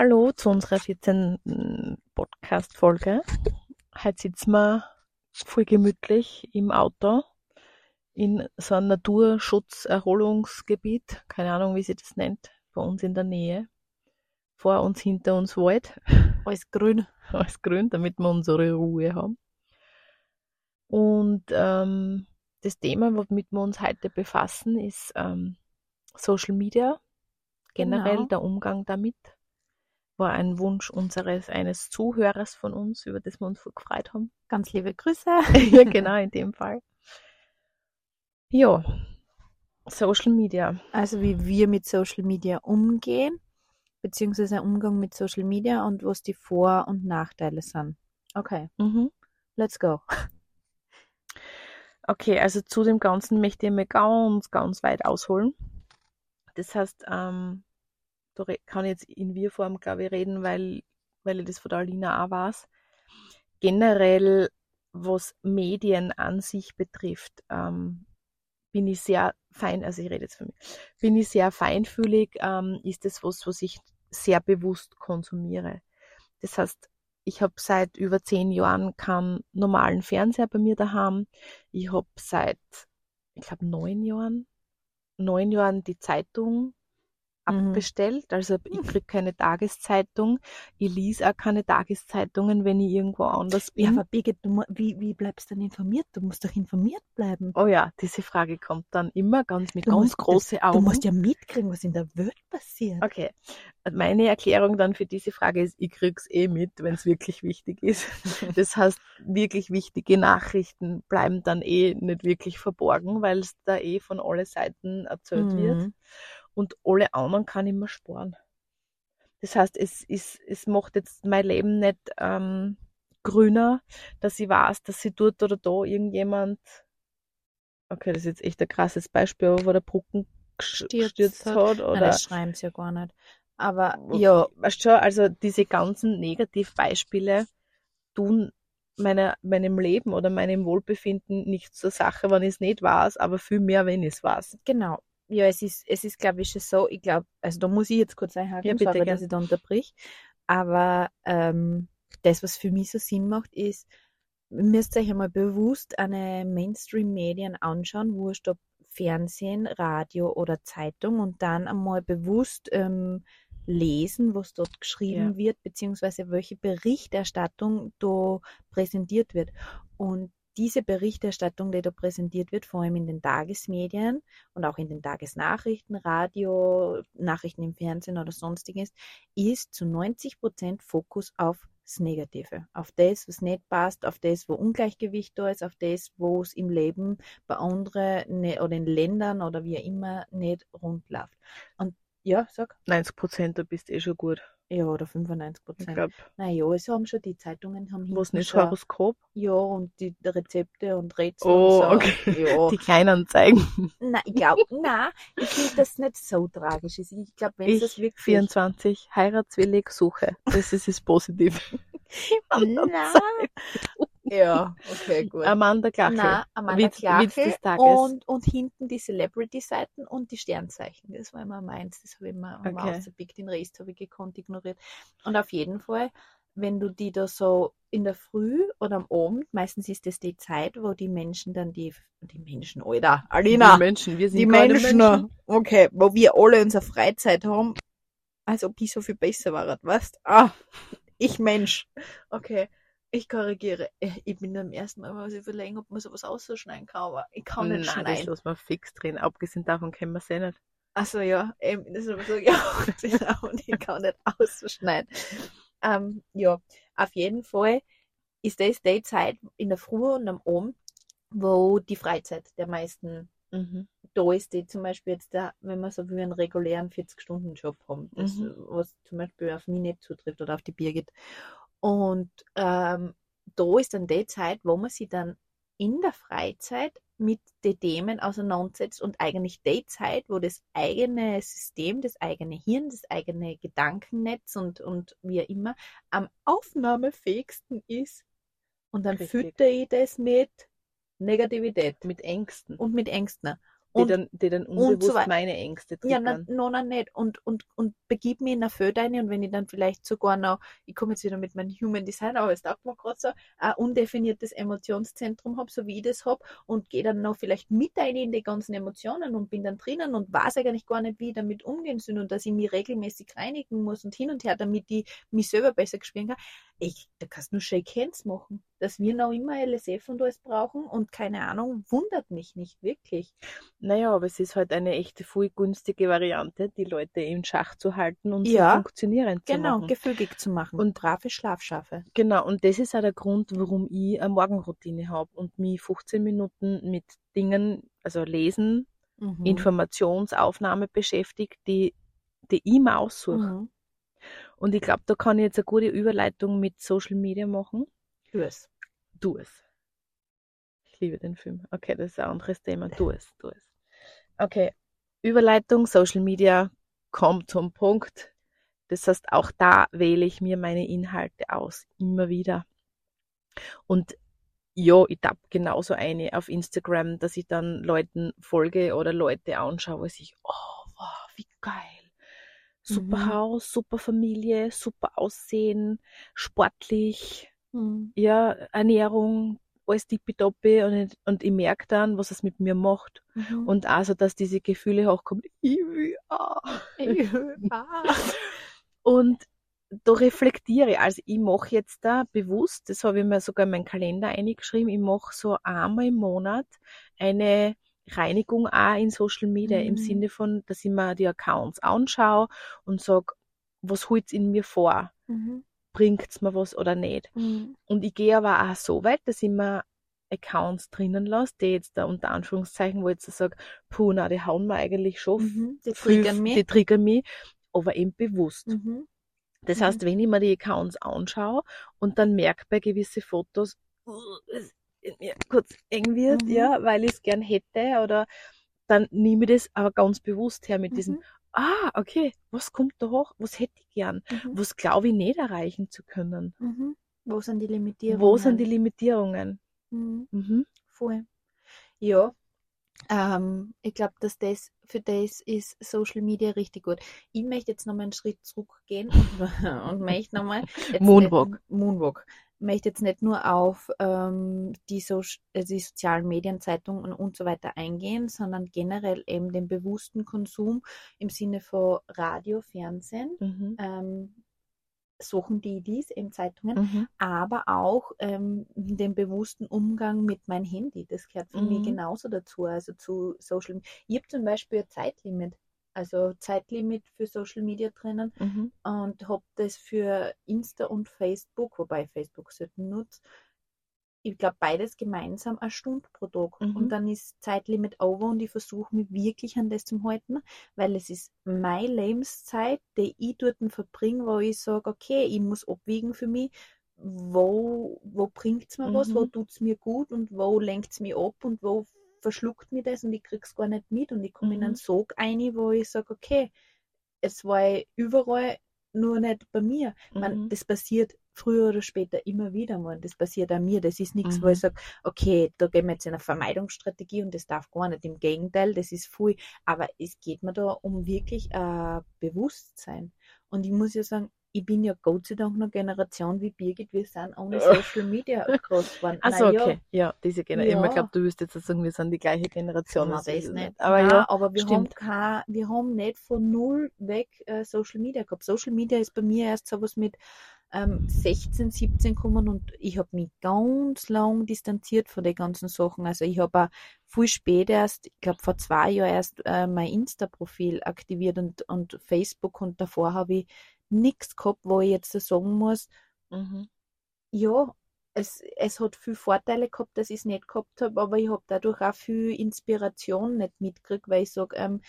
Hallo zu unserer 14. Podcast-Folge. Heute sitzen wir voll gemütlich im Auto in so einem Naturschutz-Erholungsgebiet. Keine Ahnung, wie sie das nennt. Bei uns in der Nähe. Vor uns, hinter uns Wald. Alles grün. Alles grün, damit wir unsere Ruhe haben. Und ähm, das Thema, womit wir uns heute befassen, ist ähm, Social Media. Generell Genau. der Umgang damit war ein Wunsch unseres eines Zuhörers von uns, über das wir uns gefreut haben. Ganz liebe Grüße. ja, genau, in dem Fall. Ja, Social Media. Also wie wir mit Social Media umgehen, beziehungsweise Umgang mit Social Media und was die Vor- und Nachteile sind. Okay, Mhm. let's go. Okay, also zu dem Ganzen möchte ich mir ganz, ganz weit ausholen. Das heißt, ähm, da kann ich jetzt in Wir-Form, glaube ich, reden, weil, weil ich das von der Alina auch weiß. Generell, was Medien an sich betrifft, ähm, bin ich sehr fein, also ich rede jetzt für mich, bin ich sehr feinfühlig, ähm, ist das was, was ich sehr bewusst konsumiere. Das heißt, ich habe seit über zehn Jahren keinen normalen Fernseher bei mir daheim. Ich habe seit, ich glaube, neun Jahren, neun Jahren die Zeitung. Abbestellt. Also ich kriege keine Tageszeitung. Ich lese auch keine Tageszeitungen, wenn ich irgendwo anders bin. Ja, aber Birgit, du, wie, wie bleibst du denn informiert? Du musst doch informiert bleiben. oh ja, diese Frage kommt dann immer ganz mit Du ganz musst- große Augen. Du musst ja mitkriegen, was in der Welt passiert. Okay. Meine Erklärung dann für diese Frage ist, ich krieg's eh mit, wenn es wirklich wichtig ist. Das heißt, wirklich wichtige Nachrichten bleiben dann eh nicht wirklich verborgen, weil es da eh von alle Seiten erzählt wird. Und alle anderen kann ich mir sparen. Das heißt, es ist, es macht jetzt mein Leben nicht ähm, grüner, dass ich weiß, dass sie dort oder da irgendjemand, okay, das ist jetzt echt ein krasses Beispiel, aber wo der Brücken Stürzt gestürzt hat. hat Nein, oder das schreiben sie ja gar nicht. Aber ja, weißt schon, also diese ganzen Negativbeispiele tun meiner, meinem Leben oder meinem Wohlbefinden nicht zur Sache, wenn ich es nicht weiß, aber viel mehr, wenn ich es weiß. Genau. Ja, es ist, es ist, glaube ich, schon so, ich glaube, also da muss ich jetzt kurz einhaken, Ja, bitte, sorry, gern. dass ich da unterbrich. Aber ähm, das, was für mich so Sinn macht, ist, ihr müsst euch einmal bewusst eine Mainstream-Medien anschauen, wurscht ob Fernsehen, Radio oder Zeitung und dann einmal bewusst ähm, lesen, was dort geschrieben Ja. wird, beziehungsweise welche Berichterstattung da präsentiert wird. Und diese Berichterstattung, die da präsentiert wird, vor allem in den Tagesmedien und auch in den Tagesnachrichten, Radio, Nachrichten im Fernsehen oder sonstiges, ist zu 90 Prozent Fokus auf das Negative, auf das, was nicht passt, auf das, wo Ungleichgewicht da ist, auf das, wo es im Leben bei anderen ne, oder in Ländern oder wie auch immer nicht rund läuft. Und ja, sag. 90 Prozent, da bist du eh schon gut. Ja, oder 95 Ich Prozent. glaube, Naja, es haben schon die Zeitungen haben hinten nicht schon, Horoskop? ja, und die Rezepte und Rätsel Oh, und so. okay. Ja. Die Kleinanzeigen. Nein, ich glaube, nein, ich finde, dass es nicht so tragisch ist. Ich glaube, wenn es das Ich, wirklich. 24, heiratswillig, suche. Das ist das Positive. Nein. Ja, okay, gut. Amanda Klachel. Nein, Amanda Witz- Klachel Witz des Tages. Und, und hinten die Celebrity-Seiten und die Sternzeichen. Das war immer meins. Das habe ich immer okay. Okay. ausgepickt. Den Rest habe ich gekonnt ignoriert. Und auf jeden Fall, wenn du die da so in der Früh oder am Abend, meistens ist das die Zeit, wo die Menschen dann die, die Menschen, Alter, Alina, Die Menschen, wir sind die keine Menschen, okay, wo wir alle unsere Freizeit haben, als ob ich so viel besser war, weißt Ah, ich Mensch. Okay, ich korrigiere. Äh, Ich bin am ersten Mal was überlegen, ob man sowas ausschneiden kann, aber ich kann nicht Nein, das schneiden. lassen wir fix drin. Abgesehen davon kennen wir es eh nicht. Also ja, eben, das ist aber so, ja, genau, und ich kann nicht ausschneiden. Ähm, ja, auf jeden Fall ist das die Zeit in der Früh und am Abend, wo die Freizeit der meisten Mhm. da ist die zum Beispiel jetzt da, wenn wir so wie einen regulären 40-Stunden-Job haben, das, Mhm. was zum Beispiel auf mich nicht zutrifft oder auf die Birgit. Und ähm, da ist dann die Zeit, wo man sich dann in der Freizeit mit den Themen auseinandersetzt und eigentlich die Zeit, wo das eigene System, das eigene Hirn, das eigene Gedankennetz und, und wie auch immer am aufnahmefähigsten ist. Und dann Richtig. fütter ich das mit Negativität Mit Ängsten. und mit Ängsten. Die Und- dann, die dann und so unbewusst wei- meine Ängste Ja, triggern. na, noch nicht. Und, und, und begib mich in ein Feld rein und wenn ich dann vielleicht sogar noch, ich komme jetzt wieder mit meinem Human Design, aber es taugt mir gerade so, ein undefiniertes Emotionszentrum habe, so wie ich das habe, und gehe dann noch vielleicht mit rein in die ganzen Emotionen und bin dann drinnen und weiß eigentlich gar nicht, wie ich damit umgehen soll und dass ich mich regelmäßig reinigen muss und hin und her, damit ich mich selber besser spüren kann. Ich, da kannst du nur Shake Hands machen. Dass wir noch immer LSF und alles brauchen und keine Ahnung, wundert mich nicht wirklich. Naja, aber es ist halt eine echte, voll günstige Variante, die Leute in Schach zu halten und Ja, sie funktionierend zu Genau, machen. gefügig zu machen. Und- Und brave Schlafschafe. Genau, und das ist auch der Grund, warum ich eine Morgenroutine habe und mich 15 Minuten mit Dingen, also Lesen, Mhm. Informationsaufnahme beschäftigt, die, die ich mir aussuche. Mhm. Und ich glaube, da kann ich jetzt eine gute Überleitung mit Social Media machen. Tu es. Du es. Ich liebe den Film. Okay, das ist ein anderes Thema. Du es, du es. Okay, Überleitung, Social Media, kommt zum Punkt. Das heißt, auch da wähle ich mir meine Inhalte aus, immer wieder. Und ja, ich tapp genauso eine auf Instagram, dass ich dann Leuten folge oder Leute anschaue, wo ich, oh, wow, wie geil. Super Mhm. Haus, super Familie, super Aussehen, sportlich, Mhm. ja, Ernährung, alles tippitoppi und, ich- und ich merke dann, was es mit mir macht. Mhm. Und also, dass diese Gefühle hochkommen, ich will auch. ah. Und da reflektiere ich. Also ich mache jetzt da bewusst, das habe ich mir sogar in meinen Kalender eingeschrieben, ich mache so einmal im Monat eine Reinigung auch in Social Media, im Mhm. Sinne von, dass ich mir die Accounts anschaue und sage, was holt in mir vor? Mhm. Bringt's mir was oder nicht? Mhm. Und ich gehe aber auch so weit, dass ich mir Accounts drinnen lasse, die jetzt da unter Anführungszeichen, wo ich jetzt sage, puh, na, die hauen mir eigentlich schon Mhm. Die triggern mich. Die triggern mich, aber eben bewusst. Mhm. Das Mhm. heißt, wenn ich mir die Accounts anschaue und dann merke bei gewissen Fotos, es in mir kurz eng wird, Mhm. ja, weil ich es gern hätte, oder dann nehme ich das aber ganz bewusst her mit diesem, Mhm. ah, okay, was kommt da hoch, was hätte ich gern, Mhm. was glaube ich nicht erreichen zu können. Mhm. Wo sind die Limitierungen? Wo sind die Limitierungen? Mhm. Mhm. Voll. Ja. Ähm, ich glaube, dass das für das ist Social Media richtig gut. Ich möchte jetzt nochmal einen Schritt zurückgehen und, und möchte nochmal Moonwalk. Moonwalk. Möchte jetzt nicht nur auf ähm, die, so die sozialen Medien, Zeitungen und so weiter eingehen, sondern generell eben den bewussten Konsum im Sinne von Radio, Fernsehen, Mhm. ähm, Sachen, die lies, eben Zeitungen, Mhm. aber auch ähm, den bewussten Umgang mit meinem Handy. Das gehört für mich Mhm. genauso dazu, also zu Social Media. Ich habe zum Beispiel ein Zeitlimit, also Zeitlimit für Social Media drinnen Mhm. und habe das für Insta und Facebook, wobei Facebook selten nutze. Ich glaube, beides gemeinsam eine Stunde pro Tag. Mhm. Und dann ist Zeitlimit over und ich versuche mich wirklich an das zu halten, weil es ist meine Lebenszeit, die ich dort verbringe, wo ich sage, okay, ich muss abwiegen für mich, wo, wo bringt es mir was, wo Mhm. tut es mir gut und wo lenkt es mich ab und wo verschluckt mir das und ich krieg's gar nicht mit und ich komme in Mhm. einen Sog ein, wo ich sage, okay, es war ja überall, nur nicht bei mir. Man, Mhm. das passiert früher oder später immer wieder mal. Das passiert an mir. Das ist nichts, wo Mhm. ich sage, okay, da gehen wir jetzt in eine Vermeidungsstrategie und das darf gar nicht. Im Gegenteil, das ist viel. Aber es geht mir da um wirklich äh, Bewusstsein. Und ich muss ja sagen, ich bin ja Gott sei Dank noch Generation wie Birgit, wir sind ohne Social Media groß geworden. Also Na ja, okay, ja, diese Generation. Ja. Ich glaube, du wirst jetzt sagen, wir sind die gleiche Generation. Na, das das ist nicht. Aber Nein, ja, aber wir stimmt. haben, kein, wir haben nicht von null weg äh, Social Media gehabt. Social Media ist bei mir erst sowas mit ähm, 16, 17 gekommen und ich habe mich ganz lang distanziert von den ganzen Sachen. Also ich habe auch viel spät erst, ich glaube vor zwei Jahren erst äh, mein Insta-Profil aktiviert und, und Facebook und davor habe ich nichts gehabt, wo ich jetzt so sagen muss, Mhm. ja, es, es hat viel Vorteile gehabt, dass ich es nicht gehabt habe, aber ich habe dadurch auch viel Inspiration nicht mitgekriegt, weil ich sage, ähm,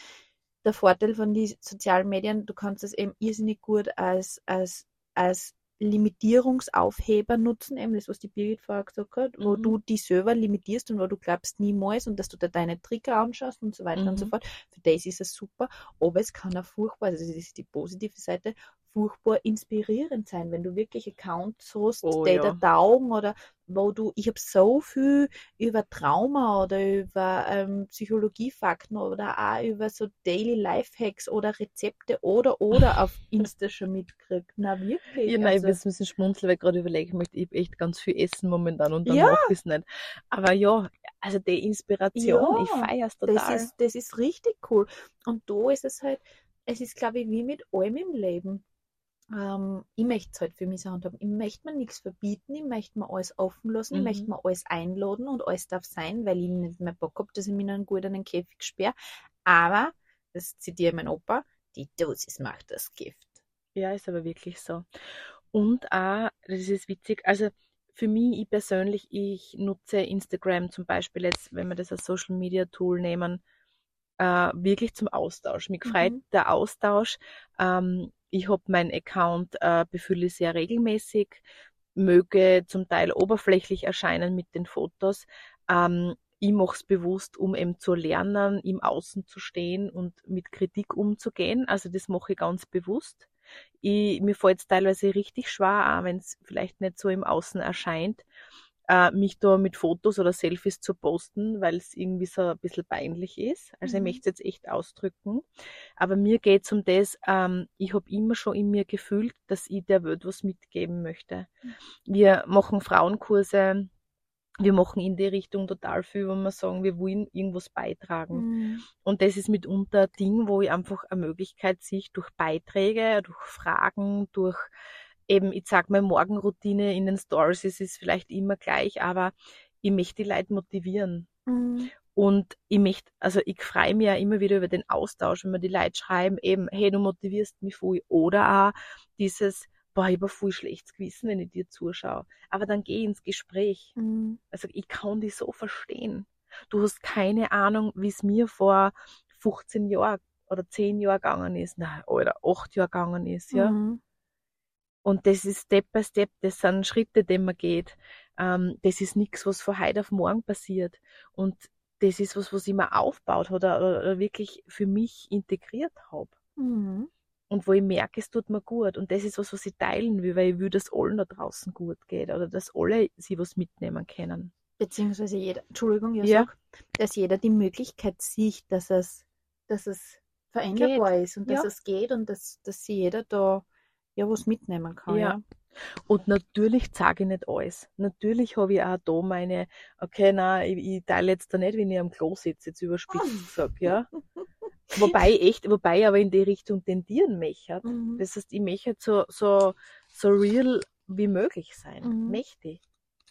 der Vorteil von den sozialen Medien, du kannst es eben irrsinnig gut als, als, als Limitierungsaufheber nutzen, eben das, was die Birgit vorher gesagt hat, wo Mhm. du dich selber limitierst und wo du glaubst niemals und dass du da deine Trigger anschaust und so weiter und so Mhm. fort. Für das ist es super, aber es kann auch furchtbar, also das ist die positive Seite, furchtbar inspirierend sein, wenn du wirklich Accounts hast, Oh, die ja. da taugen oder wo du, ich habe so viel über Trauma oder über ähm, Psychologiefakten oder auch über so Daily Lifehacks oder Rezepte oder oder auf Insta schon mitgekriegt. Na wirklich. Ja, nein, ich also, muss ein bisschen schmunzeln, weil ich gerade überlegen möchte, ich echt ganz viel Essen momentan und dann Ja. mache ich es nicht. Aber ja, also die Inspiration, Ja, ich feier's das total. ist, das ist richtig cool. Und da ist es halt, es ist, glaube ich, wie mit allem im Leben. Ähm, ich möchte es halt für mich so handhaben. Ich möchte mir nichts verbieten, ich möchte mir alles offen lassen, ich Mhm. möchte mir alles einladen und alles darf sein, weil ich nicht mehr Bock habe, dass ich mich in einen guten Käfig sperre. Aber, das zitiere mein Opa, die Dosis macht das Gift. Ja, ist aber wirklich so. Und auch, das ist witzig, also für mich, ich persönlich, ich nutze Instagram zum Beispiel jetzt, wenn wir das als Social Media Tool nehmen, äh, wirklich zum Austausch. Mich freut Mhm. der Austausch. Ähm, ich habe meinen Account, äh, befülle sehr regelmäßig, möge zum Teil oberflächlich erscheinen mit den Fotos. Ähm, ich mache es bewusst, um eben zu lernen, im Außen zu stehen und mit Kritik umzugehen. Also das mache ich ganz bewusst. Ich, mir fällt es teilweise richtig schwer, wenn es vielleicht nicht so im Außen erscheint, äh, mich da mit Fotos oder Selfies zu posten, weil es irgendwie so ein bisschen peinlich ist. Also ich Mhm. möchte es jetzt echt ausdrücken. Aber mir geht es um das, ähm, ich habe immer schon in mir gefühlt, dass ich der Welt was mitgeben möchte. Wir machen Frauenkurse, wir machen in die Richtung total viel, wo wir sagen, wir wollen irgendwas beitragen. Mhm. Und das ist mitunter ein Ding, wo ich einfach eine Möglichkeit sehe, durch Beiträge, durch Fragen, durch eben, ich sag mal, Morgenroutine in den Stories, es ist vielleicht immer gleich, aber ich möchte die Leute motivieren. Mhm. Und ich möchte, also ich freue mich ja immer wieder über den Austausch, wenn mir die Leute schreiben, eben, hey, du motivierst mich voll. Oder auch dieses, boah, ich habe voll schlechtes Gewissen, wenn ich dir zuschaue. Aber dann geh ins Gespräch. Mhm. Also ich kann die so verstehen. Du hast keine Ahnung, wie es mir vor 15 Jahren oder 10 Jahren gegangen ist, nein, oder 8 Jahre gegangen ist, ja. Mhm. Und das ist Step by Step, das sind Schritte, die man geht. Ähm, das ist nichts, was von heute auf morgen passiert. Und das ist was, was ich mir aufbaut oder, oder, wirklich für mich integriert habe. Mhm. Und wo ich merke, es tut mir gut. Und das ist was, was ich teilen will, weil ich will, dass allen da draußen gut geht oder dass alle sie was mitnehmen können. Beziehungsweise jeder, Entschuldigung, ja, Ja. dass jeder die Möglichkeit sieht, dass es, dass es veränderbar ist und dass Ja. es geht und dass, dass sie jeder da ja was mitnehmen kann. Ja. Ja. Und natürlich sage ich nicht alles. Natürlich habe ich auch da meine, okay, nein, ich, ich teile jetzt da nicht, wenn ich am Klo sitze, jetzt überspitzt gesagt, ja. Wobei ich echt, wobei aber in die Richtung tendieren möchte. Mhm. Das heißt, ich möchte so, so, so real wie möglich sein. Mhm. Möchte ich.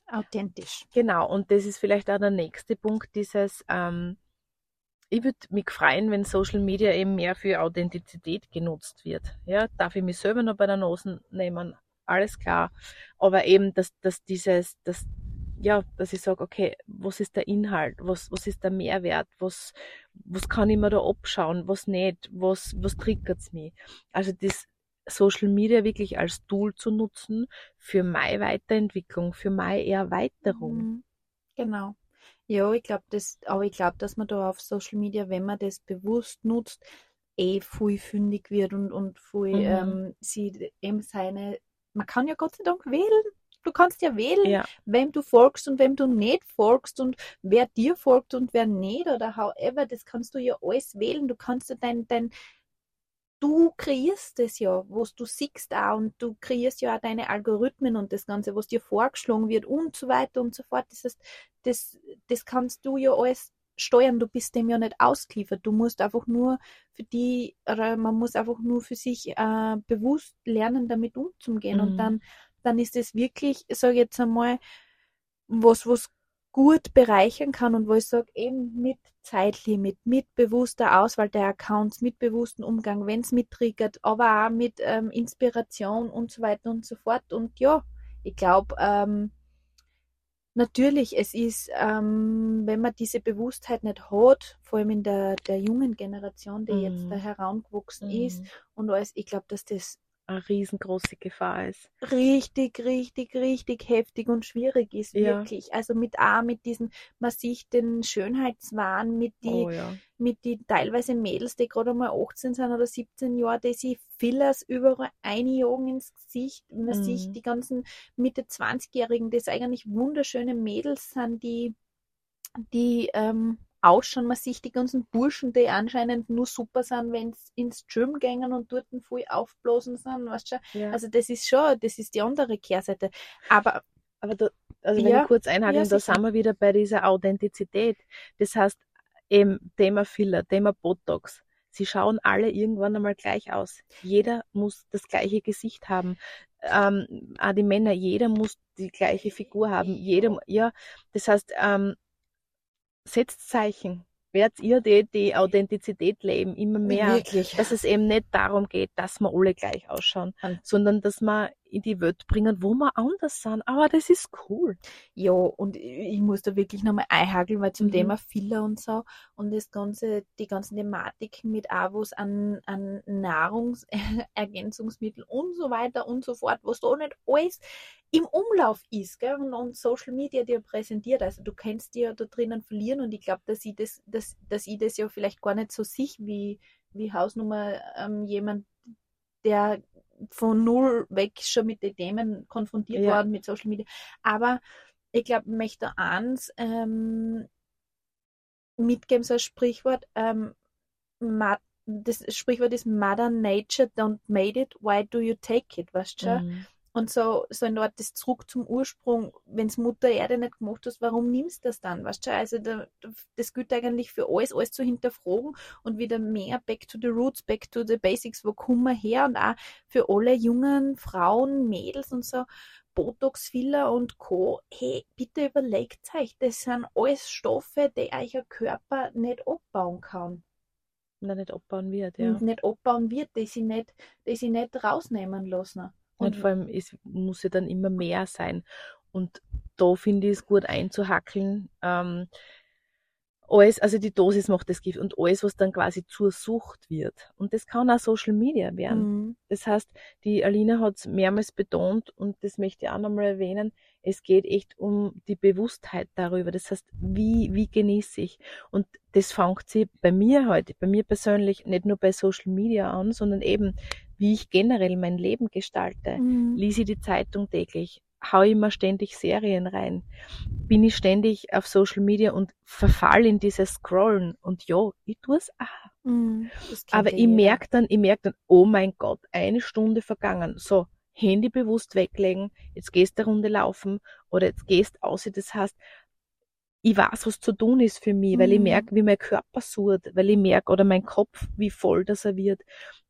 Authentisch. Genau, und das ist vielleicht auch der nächste Punkt, dieses, ähm, ich würde mich freuen, wenn Social Media eben mehr für Authentizität genutzt wird. Ja, darf ich mich selber noch bei der Nase nehmen? Alles klar. Aber eben, dass, dass dieses, dass, ja, dass ich sage, okay, was ist der Inhalt? Was, was ist der Mehrwert? Was, was kann ich mir da abschauen? Was nicht? Was, was triggert's mich? Also das Social Media wirklich als Tool zu nutzen für meine Weiterentwicklung, für meine Erweiterung. Mhm. Genau. Ja, ich glaube, das, aber ich glaube, dass man da auf Social Media, wenn man das bewusst nutzt, eh viel fündig wird und, und viel Mhm. ähm, sie eben seine, man kann ja Gott sei Dank wählen. Du kannst ja wählen, Ja, wem du folgst und wem du nicht folgst und wer dir folgt und wer nicht oder however, das kannst du ja alles wählen. Du kannst ja dein, dein, du kreierst es ja, was du siehst auch und du kreierst ja auch deine Algorithmen und das Ganze, was dir vorgeschlagen wird und so weiter und so fort. Das heißt, das, das kannst du ja alles steuern, du bist dem ja nicht ausgeliefert. Du musst einfach nur für die, oder man muss einfach nur für sich äh, bewusst lernen, damit umzugehen. Mhm. Und dann, dann ist es wirklich, sage ich jetzt einmal, was, was gut bereichern kann und wo ich sage, eben mit Zeitlimit, mit bewusster Auswahl der Accounts, mit bewusstem Umgang, wenn es mittriggert, aber auch mit ähm, Inspiration und so weiter und so fort. Und ja, ich glaube, ähm, natürlich, es ist, ähm, wenn man diese Bewusstheit nicht hat, vor allem in der, der jungen Generation, die jetzt Mhm. da herangewachsen ist, Mhm. und alles, ich glaube, dass das eine riesengroße Gefahr ist. richtig, richtig, richtig heftig und schwierig ist, Ja. wirklich. Also mit auch mit diesen, man sieht den Schönheitswahn, mit die, Oh ja. mit die teilweise Mädels, die gerade mal 18 sind oder 17 Jahre, die sich Fillers überall einjagen ins Gesicht. Man Mhm. sieht die ganzen Mitte 20-Jährigen, das eigentlich wunderschöne Mädels sind, die, die ähm, ausschauen. Man sieht die ganzen Burschen, die anscheinend nur super sind, wenn sie ins Gym gehen und dort voll aufblasen sind, weißt du schon. ja. Also das ist schon, das ist die andere Kehrseite. Aber Aber da, also wenn Ja, ich kurz einhaken, ja, da sind wir wieder bei dieser Authentizität. Das heißt, eben Thema Filler, Thema Botox. Sie schauen alle irgendwann einmal gleich aus. Jeder muss das gleiche Gesicht haben. Ähm, auch die Männer, jeder muss die gleiche Figur haben. Jeder, ja, das heißt, ähm, setzt Zeichen. Werdet ihr die, die Authentizität leben, immer mehr wirklich. dass es eben nicht darum geht, dass wir alle gleich ausschauen, Und- sondern dass wir in die Welt bringen, wo wir anders sind. Aber das ist cool. Ja, und ich muss da wirklich nochmal einhakeln, weil zum Mhm. Thema Filler und so und das ganze, die ganzen Thematiken mit was an, an Nahrungsergänzungsmitteln und so weiter und so fort, was da nicht alles im Umlauf ist, gell? Und, und Social Media dir präsentiert. Also du kannst dir da drinnen verlieren und ich glaube, dass ich das, dass, dass ich das ja vielleicht gar nicht so sich wie, wie Hausnummer ähm, jemand, der von null weg schon mit den Themen konfrontiert Ja. worden mit Social Media. Aber ich glaube, ich möchte eins ähm, mitgeben, so ein Sprichwort. Ähm, das Sprichwort ist Mother Nature don't made it, why do you take it, weißt du schon? Mhm. Und so, so eine Art das zurück zum Ursprung, wenn's Mutter Erde nicht gemacht hast, warum nimmst du das dann, weißt du? Also da, das gilt eigentlich für alles, alles zu hinterfragen und wieder mehr back to the roots, back to the basics, wo kommen wir her und auch für alle jungen Frauen, Mädels und so, Botox, Filler und Co. Hey, bitte überlegt euch, das sind alles Stoffe, die euch ein Körper nicht abbauen kann Na, nicht abbauen wird, ja. und nicht abbauen wird, die sie nicht, die sie nicht rausnehmen lassen. Und vor allem, es muss ja dann immer mehr sein. Und da finde ich es gut einzuhackeln. Ähm, alles, also die Dosis macht das Gift und alles, was dann quasi zur Sucht wird. Und das kann auch Social Media werden. Mhm. Das heißt, die Alina hat es mehrmals betont und das möchte ich auch nochmal erwähnen. Es geht echt um die Bewusstheit darüber. Das heißt, wie, wie genieße ich? Und das fängt sie bei mir heute, bei mir persönlich, nicht nur bei Social Media an, sondern eben, wie ich generell mein Leben gestalte. Mhm. Lese ich die Zeitung täglich? Hau ich immer ständig Serien rein? Bin ich ständig auf Social Media und verfall in dieses Scrollen? Und ja, ich tue es auch. Mhm. Aber ich merke dann, ich merke dann, oh mein Gott, eine Stunde vergangen. So, Handy bewusst weglegen, jetzt gehst du eine Runde laufen oder jetzt gehst aus. Das heißt, ich weiß, was zu tun ist für mich, weil ich Mhm. merke, wie mein Körper surrt, weil ich merke, oder mein Kopf, wie voll das er wird.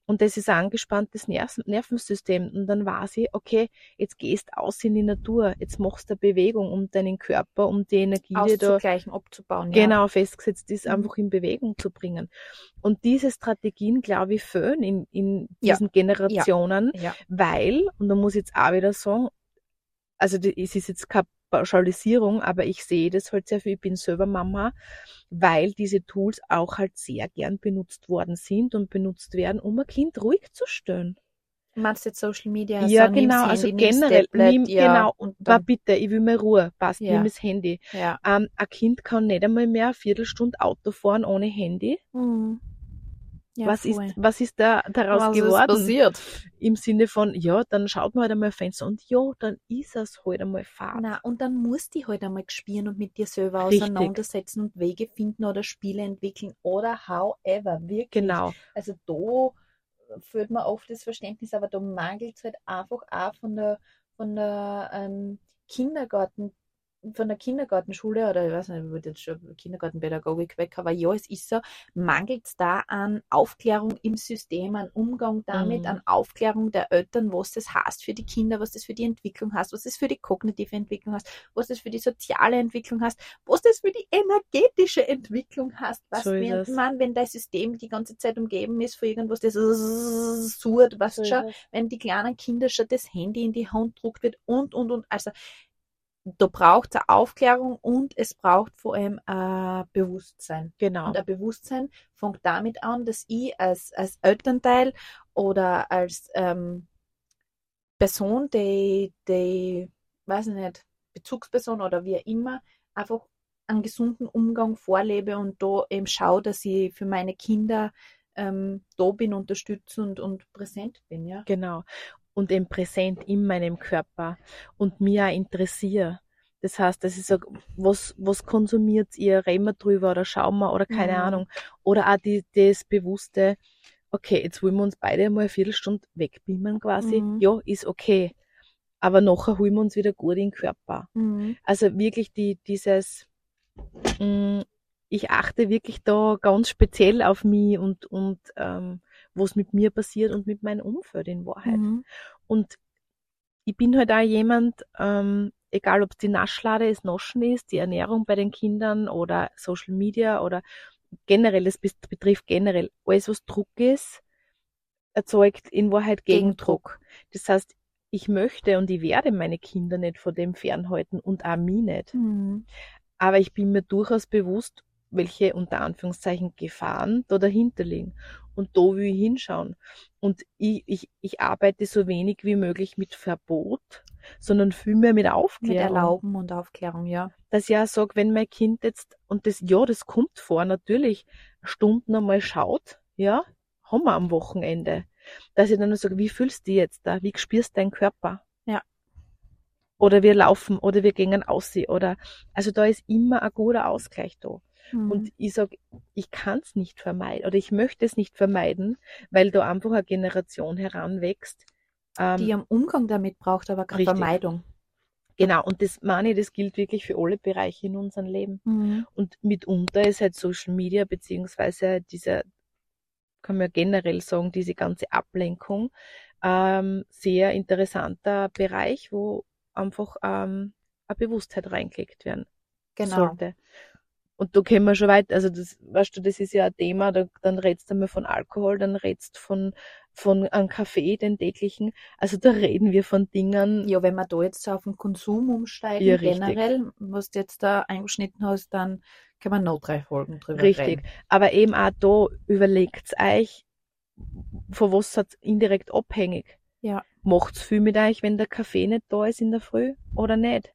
Und das ist ein angespanntes Nerven Nervensystem. Und dann weiß ich, okay, jetzt gehst aus in die Natur, jetzt machst du eine Bewegung, um deinen Körper, um die Energie, die da abzubauen. Ja. genau festgesetzt ist, Mhm. einfach in Bewegung zu bringen. Und diese Strategien, glaube ich, fehlen in, in Ja. diesen Generationen, Ja. weil, und da muss ich jetzt auch wieder sagen, also es ist jetzt keine Pauschalisierung, aber ich sehe das halt sehr viel, ich bin selber Mama, weil diese Tools auch halt sehr gern benutzt worden sind und benutzt werden, um ein Kind ruhig zu stellen. Meinst du jetzt Social Media? ja, so, nimm's genau, also Handy, generell, Tablet, nimm, ja, genau, und war dann, bitte, ich will mal Ruhe, passt, Ja. nimm das Handy. ja. Ähm, ein Kind kann nicht einmal mehr eine Viertelstunde Auto fahren ohne Handy. Mhm. Ja was, ist, was ist da daraus Was geworden? ist passiert? Im Sinne von, ja, dann schaut man halt einmal Fenster und ja, dann ist es halt einmal Fahrt. Na, und dann musst du halt einmal spielen und mit dir selber Richtig. auseinandersetzen und Wege finden oder Spiele entwickeln oder however, wirklich. Genau. Also da führt man oft das Verständnis, aber da mangelt es halt einfach auch von der, von der ähm, Kindergarten, von der Kindergartenschule oder ich weiß nicht, ich würde jetzt schon Kindergartenpädagogik weg, aber ja, es ist so, mangelt es da an Aufklärung im System, an Umgang damit, Mhm. an Aufklärung der Eltern, was das heißt für die Kinder, was das für die Entwicklung heißt, was das für die kognitive Entwicklung heißt, was das für die soziale Entwicklung heißt, was das für die energetische Entwicklung heißt. Was So wenn, man, wenn dein System die ganze Zeit umgeben ist von irgendwas, das surrt, weißt So schon, wenn die kleinen Kinder schon das Handy in die Hand druckt wird und, und, und. Also da braucht es eine Aufklärung und es braucht vor allem ein Bewusstsein. Genau. Und ein Bewusstsein fängt damit an, dass ich als, als Elternteil oder als ähm, Person, die, die, weiß ich nicht, Bezugsperson oder wie immer, einfach einen gesunden Umgang vorlebe und da eben schaue, dass ich für meine Kinder ähm, da bin, unterstütze und, und präsent bin, ja. Genau. Und eben präsent in meinem Körper und mir auch interessiere. Das heißt, dass ich sage, was, was konsumiert ihr? Reden wir drüber oder schauen wir oder keine Mhm. Ahnung. Oder auch die, das Bewusste, okay, jetzt wollen wir uns beide mal eine Viertelstunde wegbeamen quasi. Mhm. Ja, ist okay. Aber nachher holen wir uns wieder gut in den Körper. Mhm. Also wirklich die, dieses, mh, ich achte wirklich da ganz speziell auf mich und, und ähm, was mit mir passiert und mit meinem Umfeld in Wahrheit. Mhm. Und ich bin halt auch jemand, ähm, egal ob es die Naschlade ist, Noschen ist, die Ernährung bei den Kindern oder Social Media oder generell, es betrifft generell alles, was Druck ist, erzeugt in Wahrheit Gegendruck. Das heißt, ich möchte und ich werde meine Kinder nicht vor dem fernhalten und auch mich nicht. Mhm. Aber ich bin mir durchaus bewusst, welche unter Anführungszeichen Gefahren da dahinter liegen. Und da will ich hinschauen. Und ich, ich, ich arbeite so wenig wie möglich mit Verbot, sondern vielmehr mit Mit Aufklärung. Erlauben und Aufklärung, ja. Dass ich auch sage, wenn mein Kind jetzt, und das, ja, das kommt vor, natürlich, Stunden einmal schaut, ja, haben wir am Wochenende. Dass ich dann nur sage, wie fühlst du dich jetzt da? Wie spürst du deinen Körper? Ja. Oder wir laufen oder wir gehen aussehen oder, also da ist immer ein guter Ausgleich da. Mhm. Und ich sag, ich kann es nicht vermeiden oder ich möchte es nicht vermeiden, weil da einfach eine Generation heranwächst. Ähm, die am Umgang damit braucht, aber keine. Vermeidung. genau, und das meine ich, das gilt wirklich für alle Bereiche in unserem Leben. Mhm. Und mitunter ist halt Social Media beziehungsweise dieser, kann man ja generell sagen, diese ganze Ablenkung ähm, sehr interessanter Bereich, wo einfach ähm, eine Bewusstheit reingelegt werden Genau. sollte. Und da können wir schon weit, also das, weißt du, das ist ja ein Thema, da, dann redst du mal von Alkohol, dann redst von, von einem Kaffee, den täglichen. Also da reden wir von Dingen, Ja, wenn wir da jetzt auf den Konsum umsteigen, Ja, richtig. generell, was du jetzt da eingeschnitten hast, dann können wir noch drei Folgen drüber richtig. reden. Aber eben auch da überlegt's euch, von was seid indirekt abhängig. Ja. Macht's viel mit euch, wenn der Kaffee nicht da ist in der Früh oder nicht?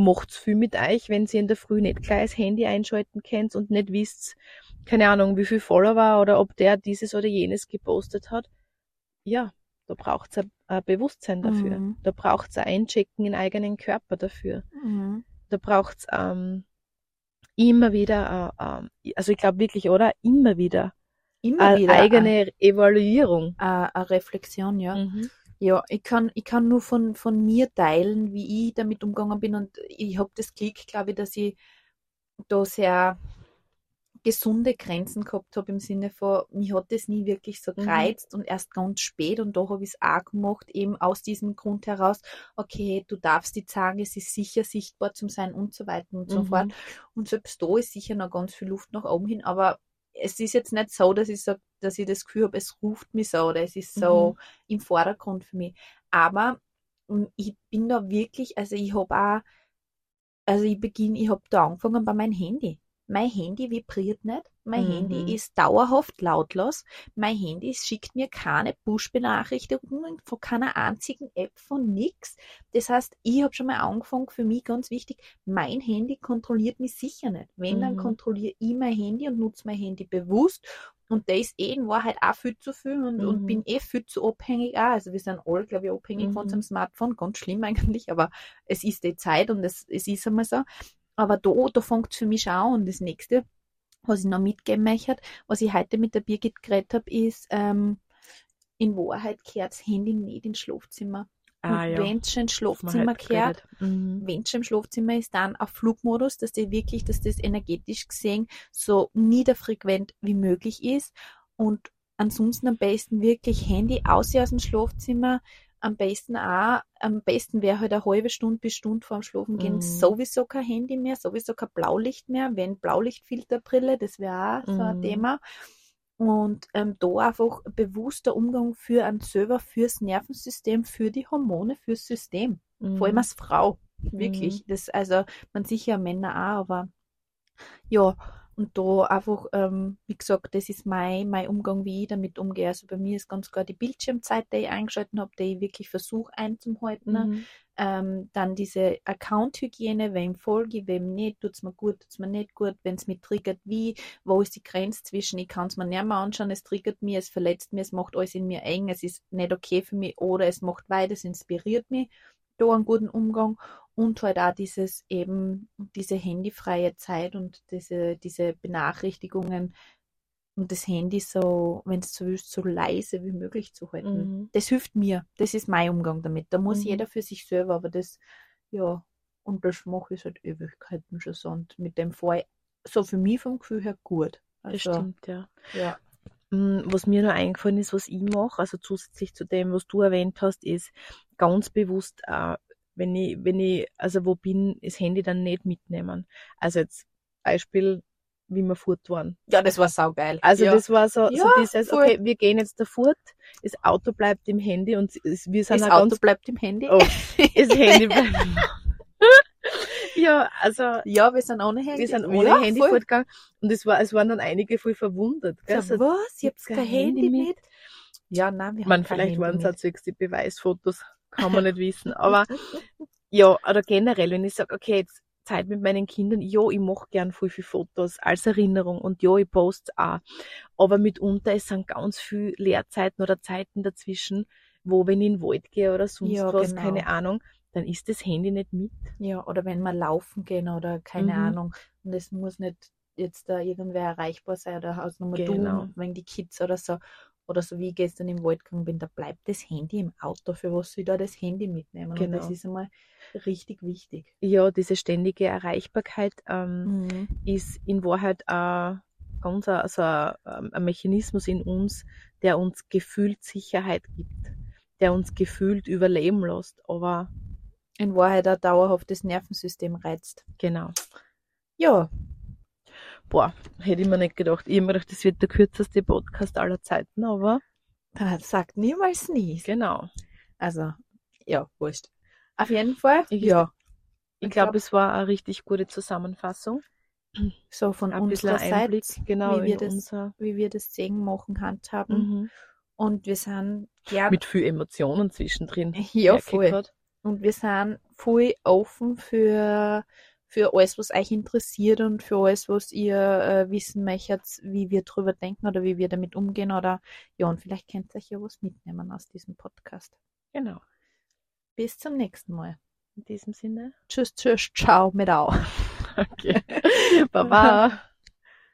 Macht's viel mit euch, wenn ihr in der Früh nicht gleich das Handy einschalten könnt und nicht wisst, keine Ahnung, wie viel Follower oder ob der dieses oder jenes gepostet hat? Ja, da braucht's ein, ein Bewusstsein dafür. Mhm. Da braucht's ein Einchecken in eigenen Körper dafür. Mhm. Da braucht's ähm, immer wieder, äh, ähm, also ich glaube wirklich, oder? Immer wieder Immer eine wieder eigene Evaluierung. eine, eine Reflexion, ja. Mhm. Ja, ich kann, ich kann nur von, von mir teilen, wie ich damit umgegangen bin und ich habe das Glück, glaube ich, dass ich da sehr gesunde Grenzen gehabt habe im Sinne von, mich hat das nie wirklich so Mhm. gereizt und erst ganz spät und da habe ich es auch gemacht, eben aus diesem Grund heraus, okay, du darfst die sagen, es ist sicher sichtbar zum Sein und so weiter und so Mhm. fort. Und selbst da ist sicher noch ganz viel Luft nach oben hin, aber es ist jetzt nicht so, dass ich sage, dass ich das Gefühl habe, es ruft mich so oder es ist so im Vordergrund für mich. Aber ich bin da wirklich, also ich habe auch, also ich beginne, ich habe da angefangen bei meinem Handy. Mein Handy vibriert nicht. Mein Mhm. Handy ist dauerhaft lautlos. Mein Handy schickt mir keine Push-Benachrichtigungen von keiner einzigen App, von nix. Das heißt, ich habe schon mal angefangen, für mich ganz wichtig, mein Handy kontrolliert mich sicher nicht. Wenn, dann Mhm. kontrolliere ich mein Handy und nutze mein Handy bewusst. Und der ist eh in Wahrheit auch viel zu viel und, und Mhm. bin eh viel zu abhängig auch. Also wir sind alle, glaube ich, abhängig von Mhm. unserem Smartphone. Ganz schlimm eigentlich, aber es ist die Zeit und es, es ist einmal so. Aber da, da fängt es für mich schon an. Und das nächste, was ich noch mitgeben möchte, was ich heute mit der Birgit geredet habe, ist, ähm, in Wahrheit gehört das Handy nicht ins Schlafzimmer. Ah, und ja. wenn es schon ins Schlafzimmer gehört. Mhm. wenn es schon im Schlafzimmer ist, dann auf Flugmodus, dass die wirklich, dass das energetisch gesehen so niederfrequent wie möglich ist. Und ansonsten am besten wirklich Handy aus aus dem Schlafzimmer. Am besten auch, am besten wäre halt eine halbe Stunde bis Stunde vorm Schlafen gehen Mhm. sowieso kein Handy mehr, sowieso kein Blaulicht mehr, wenn Blaulichtfilterbrille, das wäre auch so ein Mhm. Thema. Und ähm, da einfach bewusster Umgang für einen selber, fürs Nervensystem, für die Hormone, fürs System vor allem Mhm. als Frau. Wirklich. Das, also, man sicher Männer auch, aber ja. Und da einfach, ähm, wie gesagt, das ist mein, mein Umgang, wie ich damit umgehe. Also bei mir ist ganz klar die Bildschirmzeit, die ich eingeschalten habe, die ich wirklich versuche einzuhalten. Mhm. Ähm, dann diese Account-Hygiene, wem folge ich, wem nicht, tut es mir gut, tut es mir nicht gut, wenn es mich triggert, wie, wo ist die Grenze zwischen, ich kann es mir nicht mehr anschauen, es triggert mich, es verletzt mich, es macht alles in mir eng, es ist nicht okay für mich oder es macht weit, es inspiriert mich, da einen guten Umgang und halt auch dieses eben, diese handyfreie Zeit und diese, diese Benachrichtigungen und das Handy so, wenn es so willst, so leise wie möglich zu halten. Mhm. Das hilft mir. Das ist mein Umgang damit. Da muss Mhm. jeder für sich selber, aber das, ja, und das mache ich seit Ewigkeiten schon so. Und mit dem ich so für mich vom Gefühl her gut. Das Also, stimmt, ja. ja. Mm, Was mir noch eingefallen ist, was ich mache, also zusätzlich zu dem, was du erwähnt hast, ist ganz bewusst, äh, wenn ich, wenn ich, also wo bin, das Handy dann nicht mitnehmen. Also jetzt Beispiel, wie wir fort waren. Ja, das war saugeil. Also ja. das war so, so Ja, dieses, voll. okay, wir gehen jetzt da fort, das Auto bleibt im Handy und wir sind das Auto ganz, bleibt im Handy. Oh. das Handy bleibt. ja, also Ja, wir sind ohne Handy. wir sind ohne ja, Handy voll. fortgegangen und es war, es waren dann einige voll verwundert. Gell? So, So, was? Ihr habt kein kein Handy mit? mit? Ja, nein, wir Ich meine, haben kein vielleicht Handy waren es auch zwecks die Beweisfotos, kann man nicht wissen. Aber ja, oder generell, wenn ich sage, okay, jetzt Zeit mit meinen Kindern, ja, ich mache gern viel, viel Fotos als Erinnerung und ja, ich poste auch. Aber mitunter, es sind ganz viel Leerzeiten oder Zeiten dazwischen, wo, wenn ich in den Wald gehe oder sonst Ja, was, genau. keine Ahnung, dann ist das Handy nicht mit. Ja, oder wenn wir laufen gehen oder keine Mhm. Ahnung. Und es muss nicht jetzt da irgendwer erreichbar sein oder Hausnummer Genau. du, wenn die Kids oder so. Oder so wie ich gestern im Wald gegangen bin, da bleibt das Handy im Auto. Für was soll ich da das Handy mitnehmen? Und das Genau. ist einmal richtig wichtig. Ja, diese ständige Erreichbarkeit ähm, Mhm. ist in Wahrheit äh, ganz ein, also ein, ein Mechanismus in uns, der uns gefühlt Sicherheit gibt, der uns gefühlt überleben lässt. Aber In Wahrheit ein dauerhaftes Nervensystem reizt. genau, Ja, boah, hätte ich mir nicht gedacht. Ich habe mir gedacht, das wird der kürzeste Podcast aller Zeiten, aber sagt niemals nie. genau. Also, ja, wurscht. Auf jeden Fall, Ich- ja, Ich Ich glaube, glaub- es war eine richtig gute Zusammenfassung. so von Ein unserer Einblick, Seite, genau, wie wir das unser, wie wir das Segen machen, handhaben. mhm. Und wir sind gern mit viel Emotionen zwischendrin. Ja, voll. Und wir sind voll offen für, für alles, was euch interessiert und für alles, was ihr äh, wissen möchtet, wie wir drüber denken oder wie wir damit umgehen oder ja, und vielleicht könnt ihr euch ja was mitnehmen aus diesem Podcast. Genau. Bis zum nächsten Mal. In diesem Sinne. Tschüss, tschüss, ciao, mit au. Okay. Baba.